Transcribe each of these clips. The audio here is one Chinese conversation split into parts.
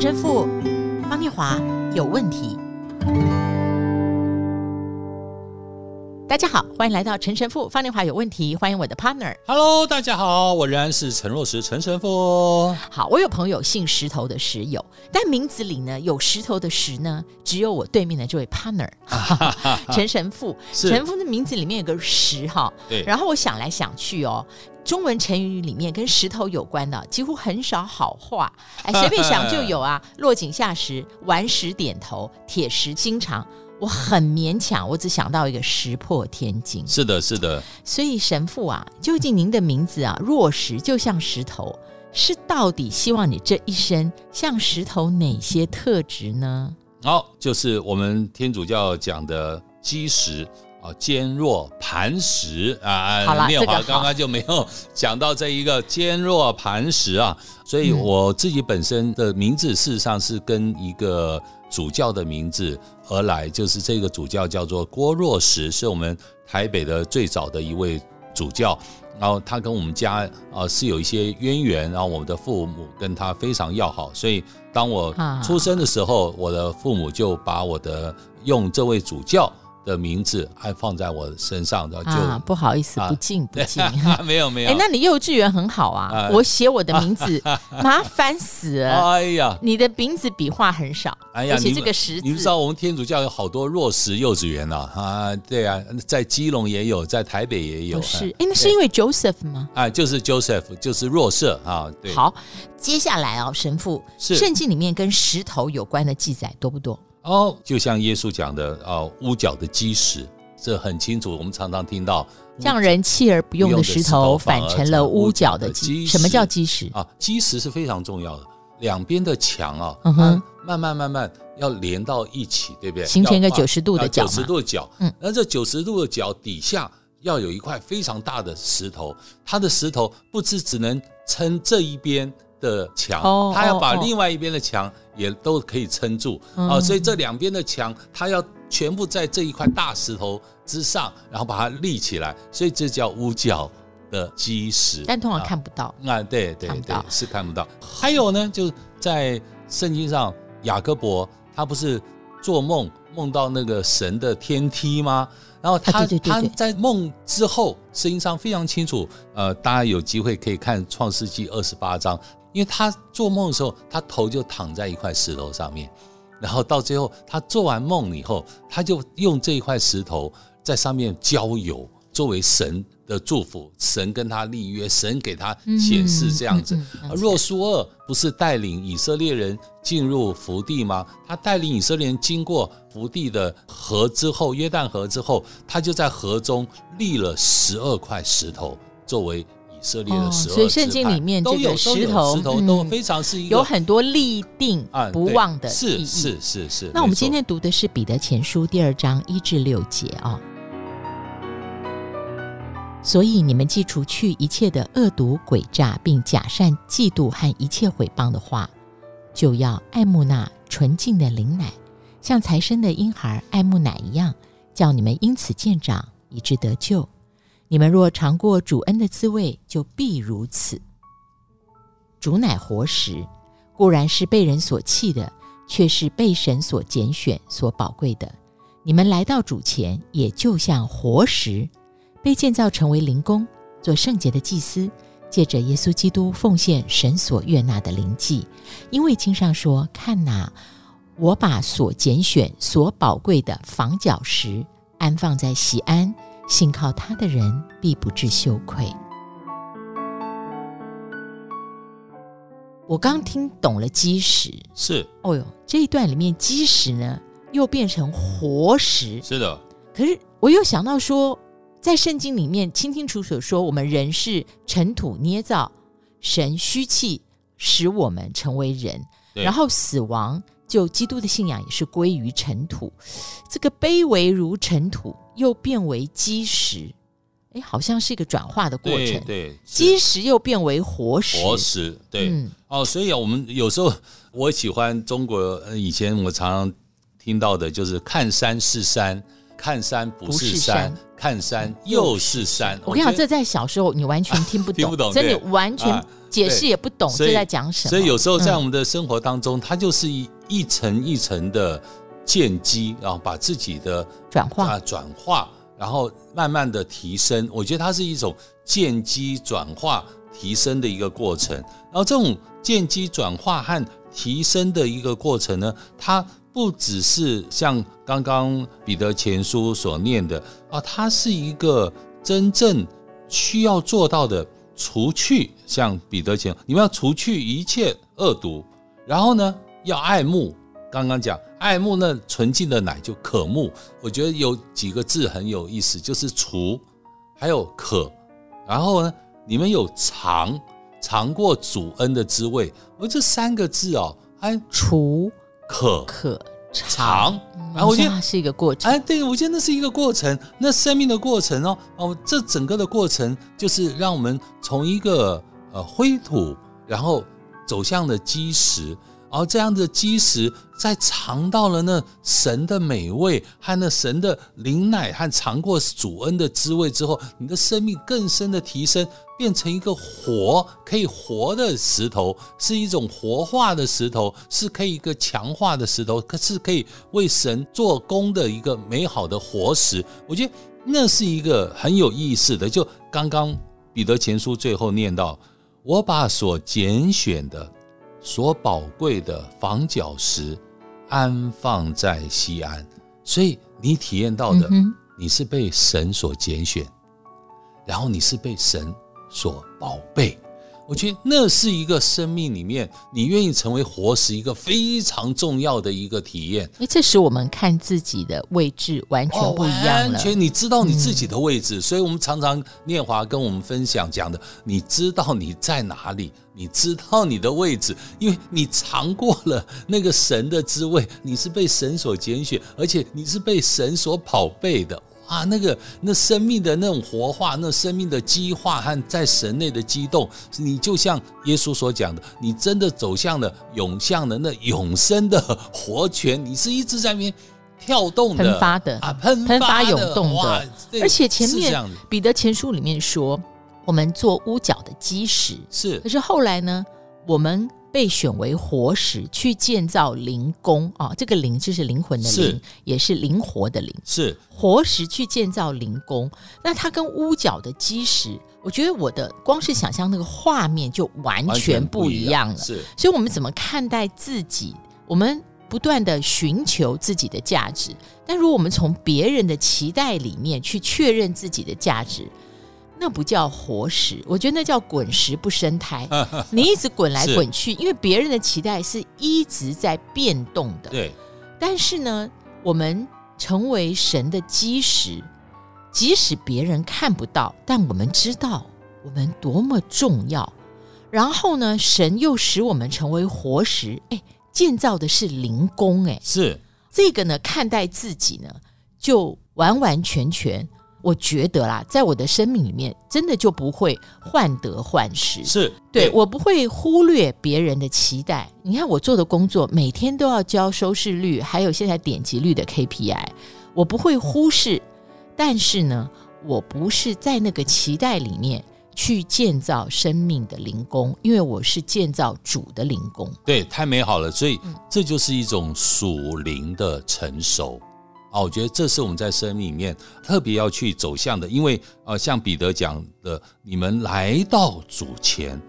陈神父方念华有问题。大家好，欢迎来到陈神父方念华有问题。欢迎我的 partner。Hello，大家好，我仍然是陈若石陈神父。好，我有朋友姓石头的石友，但名字里呢有石头的石呢，只有我对面的这位 partner 陈神父。陈神父的名字里面有个石哈，对。然后我想来想去哦，中文成语里面跟石头有关的几乎很少好话，哎，随便想就有啊，落井下石、顽石点头、铁石心肠。我很勉强，我只想到一个石破天惊。是的，是的。所以神父啊，究竟您的名字啊，若石就像石头，是到底希望你这一生像石头哪些特质呢？好、哦，就是我们天主教讲的基石啊，坚若磐石啊。好了，念华刚刚就没有讲到这一个坚若磐石啊，所以我自己本身的名字事实上是跟一个。主教的名字而来，就是这个主教叫做郭若石，是我们台北的最早的一位主教。然后他跟我们家啊是有一些渊源，然后我们的父母跟他非常要好，所以当我出生的时候，我的父母就把我的用这位主教的名字还放在我身上，然后就、啊、不好意思，不敬不敬，没有没有。哎，那你幼稚园很好啊，啊 我写我的名字麻烦死了。哎呀，你的名字笔画很少，哎呀，而且这个石字，你不知道我们天主教有好多弱石幼稚园啊，啊，对啊，在基隆也有，在台北也有。是，哎，那是因为 Joseph 吗？啊，就是 Joseph，就是若瑟啊。对。好，接下来哦，神父，圣经里面跟石头有关的记载多不多？哦，就像耶稣讲的啊，屋角的基石，这很清楚。我们常常听到，匠人弃而不用的石头，反成了屋角的基石。什么叫基石啊？基石是非常重要的，两边的墙啊，嗯哼，慢慢慢慢要连到一起，对不对？形成一个九十度的角。九十度的角，嗯，那这九十度的角底下要有一块非常大的石头，它的石头不只只能撑这一边。的墙，它要把另外一边的墙也都可以撑住啊，所以这两边的墙，它要全部在这一块大石头之上，然后把它立起来，所以这叫屋角的基石。但通常看不到啊，对对对，是看不到。还有呢，就在圣经上，雅各伯他不是做梦梦到那个神的天梯吗？然后他他在梦之后，圣经上非常清楚，呃，大家有机会可以看创世纪二十八章。因为他做梦的时候，他头就躺在一块石头上面，然后到最后他做完梦以后，他就用这一块石头在上面浇油，作为神的祝福。神跟他立约，神给他显示这样子。嗯嗯嗯、若苏二不是带领以色列人进入福地吗？他带领以色列人经过福地的河之后，约旦河之后，他就在河中立了十二块石头作为。以色列的所以圣经里面这个石头，石头都非常是一个有很多立定不忘的。是是是是。那我们今天读的是彼得前书第二章一至六节啊。所以你们既除去一切的恶毒诡诈，并假善嫉妒和一切毁谤的话，就要爱慕那纯净的灵奶，像才生的婴孩爱慕奶一样，叫你们因此渐长，以致得救。你们若尝过主恩的滋味，就必如此。主乃活石，固然是被人所弃的，却是被神所拣选、所宝贵的。你们来到主前，也就像活石，被建造成为灵宫，做圣洁的祭司，借着耶稣基督奉献神所悦纳的灵祭。因为经上说：“看哪，我把所拣选、所宝贵的房角石安放在锡安。”信靠他的人必不致羞愧。我刚听懂了基石，是哦哟，这一段里面基石呢又变成活石，是的。可是我又想到说，在圣经里面清清楚楚说，我们人是尘土捏造，神虚气使我们成为人，然后死亡。就基督的信仰也是归于尘土，这个卑微如尘土，又变为基石，哎，好像是一个转化的过程。对，基石又变为活石。活石，对。嗯、哦，所以啊，我们有时候我喜欢中国以前我常常听到的就是看山是山，看山不是山，看山又是山。我跟你讲，这在小时候你完全听不懂，听不懂，真的完全解释也不懂这在讲什么。所以有时候在我们的生活当中，它就是一一层一层的建基，然后把自己的转化啊转化，然后慢慢的提升。我觉得它是一种建基转化提升的一个过程。然后这种建基转化和提升的一个过程呢，它不只是像刚刚彼得前书所念的啊，它是一个真正需要做到的，除去像彼得前，你们要除去一切恶毒，然后呢，要爱慕。刚刚讲爱慕那纯净的奶就渴慕，我觉得有几个字很有意思，就是除，还有渴，然后呢，你们有尝。尝过主恩的滋味，而这三个字哦，哎除可可尝，然后我觉得是一个过程。哎，对，我觉得那是一个过程，那生命的过程哦哦，这整个的过程就是让我们从一个呃灰土，然后走向了基石。而这样的基石，在尝到了那神的美味和那神的灵奶和尝过主恩的滋味之后，你的生命更深的提升，变成一个活可以活的石头，是一种活化的石头，是可以一个强化的石头，可是可以为神做工的一个美好的活石。我觉得那是一个很有意思的。就刚刚彼得前书最后念到，我把所拣选的。所宝贵的房角石安放在西安，所以你体验到的，你是被神所拣选，然后你是被神所宝贝。我觉得那是一个生命里面，你愿意成为活石一个非常重要的一个体验。哎，这使我们看自己的位置完全不一样了。完全，你知道你自己的位置，嗯、所以我们常常念华跟我们分享讲的，你知道你在哪里，你知道你的位置，因为你尝过了那个神的滋味，你是被神所拣选，而且你是被神所宝贝的。啊，那个那生命的那种活化，那生命的激化和在神内的激动，你就像耶稣所讲的，你真的走向了涌向了那永生的活泉，你是一直在那边跳动的、喷发的啊，喷喷发涌动的。而且前面彼得前书里面说，我们做屋角的基石是，可是后来呢，我们。被选为活石去建造灵宫啊，这个灵就是灵魂的灵，也是灵活的灵。是活石去建造灵宫，那它跟屋角的基石，我觉得我的光是想象那个画面就完全不一样了。样是，所以我们怎么看待自己？我们不断地寻求自己的价值，但如果我们从别人的期待里面去确认自己的价值。那不叫活石，我觉得那叫滚石不生胎。你一直滚来滚去，因为别人的期待是一直在变动的。对，但是呢，我们成为神的基石，即使别人看不到，但我们知道我们多么重要。然后呢，神又使我们成为活石，哎，建造的是灵宫，哎，是这个呢，看待自己呢，就完完全全。我觉得啦，在我的生命里面，真的就不会患得患失。是对，对我不会忽略别人的期待。你看我做的工作，每天都要交收视率，还有现在点击率的 KPI，我不会忽视。但是呢，我不是在那个期待里面去建造生命的灵宫，因为我是建造主的灵宫。对，太美好了，所以这就是一种属灵的成熟。啊，我觉得这是我们在生命里面特别要去走向的，因为呃，像彼得讲的，你们来到主前，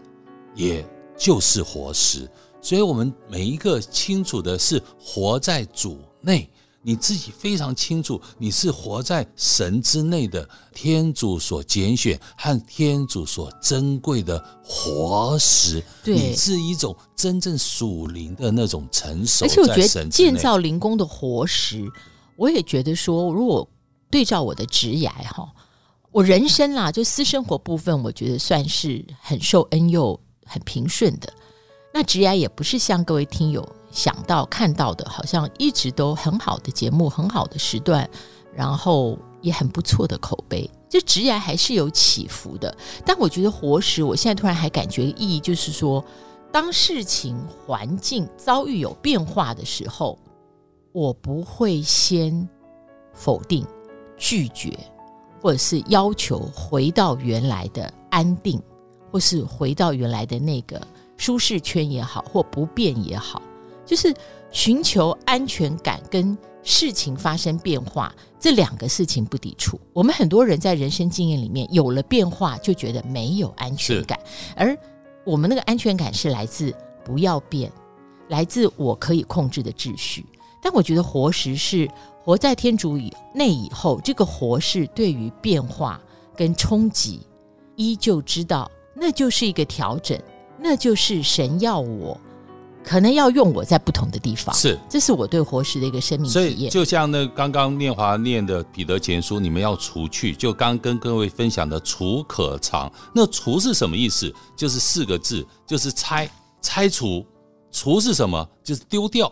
也就是活石，所以我们每一个清楚的是活在主内，你自己非常清楚，你是活在神之内的天主所拣选和天主所珍贵的活石，对，你是一种真正属灵的那种成熟，而且我觉得建造灵宫的活石。我也觉得说，如果对照我的职涯哈，我人生啦，就私生活部分，我觉得算是很受恩佑、很平顺的。那职涯也不是像各位听友想到看到的，好像一直都很好的节目、很好的时段，然后也很不错的口碑。这职涯还是有起伏的。但我觉得活时，我现在突然还感觉意义就是说，当事情环境遭遇有变化的时候。我不会先否定，拒绝，或者是要求回到原来的安定，或是回到原来的那个舒适圈也好，或不变也好，就是寻求安全感跟事情发生变化这两个事情不抵触。我们很多人在人生经验里面有了变化，就觉得没有安全感，而我们那个安全感是来自不要变，来自我可以控制的秩序。但我觉得活石是活在天主以内以后，这个活是对于变化跟冲击，依旧知道那就是一个调整，那就是神要我，可能要用我在不同的地方。是，这是我对活石的一个生命体验。所以就像那刚刚念华念的彼得前书，你们要除去，就刚跟各位分享的除可藏，那除是什么意思？就是四个字，就是拆，拆除。除是什么？就是丢掉。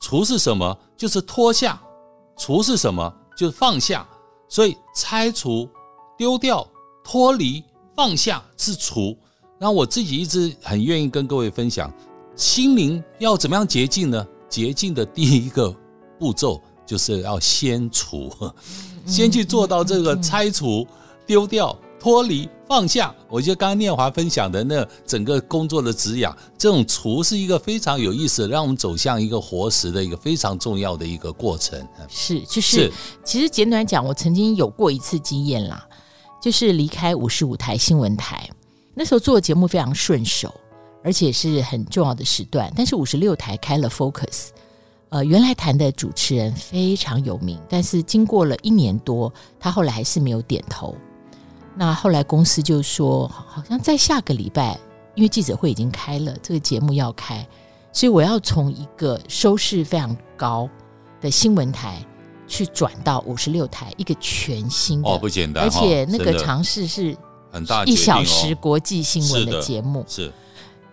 除是什么？就是脱下；除是什么？就是放下。所以拆除、丢掉、脱离、放下是除。然后我自己一直很愿意跟各位分享，心灵要怎么样洁净呢？洁净的第一个步骤就是要先除，先去做到这个拆除、丢掉。脱离放下，我觉得刚刚念华分享的那整个工作的滋养，这种除是一个非常有意思的，让我们走向一个活食的一个非常重要的一个过程。是，就是，是其实简短讲，我曾经有过一次经验啦，就是离开五十五台新闻台，那时候做的节目非常顺手，而且是很重要的时段，但是五十六台开了 Focus，呃，原来谈的主持人非常有名，但是经过了一年多，他后来还是没有点头。那后来公司就说，好像在下个礼拜，因为记者会已经开了，这个节目要开，所以我要从一个收视非常高的新闻台去转到五十六台，一个全新的，哦，不简单，而且那个尝试是很大，一小时国际新闻的节目。是，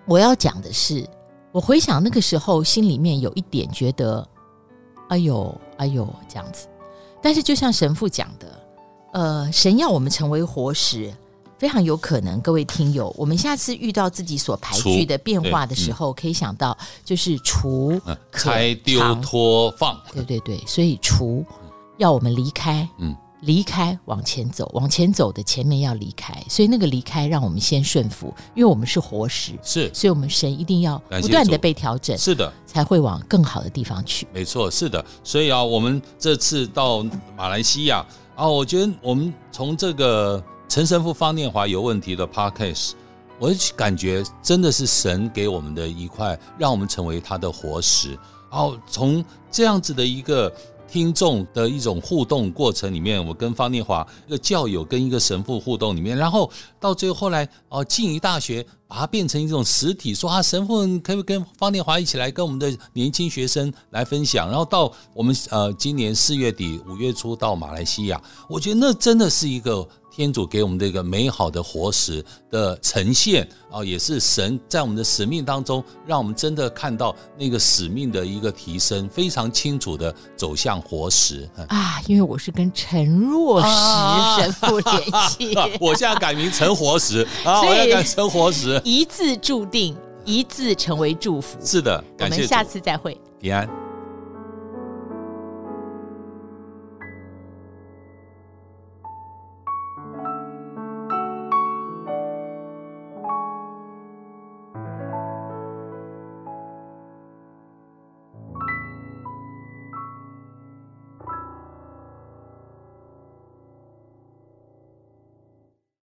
我要讲的是，我回想那个时候，心里面有一点觉得，哎呦，哎呦，这样子。但是就像神父讲的。呃，神要我们成为活石，非常有可能。各位听友，我们下次遇到自己所排拒的变化的时候，可以想到就是除、开、丢、脱、放。对对对，所以除要我们离开，嗯，离开往前走，往前走的前面要离开，所以那个离开让我们先顺服，因为我们是活石，是，所以我们神一定要不断的被调整，是的，才会往更好的地方去。没错，是的，所以啊，我们这次到马来西亚。啊，我觉得我们从这个陈神父方念华有问题的 podcast，我感觉真的是神给我们的一块，让我们成为他的活石。然后从这样子的一个听众的一种互动过程里面，我跟方念华一个教友跟一个神父互动里面，然后到最后来哦，静宜大学把它变成一种实体，说啊，神父可不可以跟方念华一起来跟我们的年轻学生来分享？然后到我们呃今年四月底五月初到马来西亚，我觉得那真的是一个。天主给我们这个美好的活石的呈现啊，也是神在我们的使命当中，让我们真的看到那个使命的一个提升，非常清楚的走向活石啊！因为我是跟陈若石神父联系，啊、我现在改名陈活石啊，我要改陈活石，一字注定，一字成为祝福。是的，感谢，我们下次再会，平安。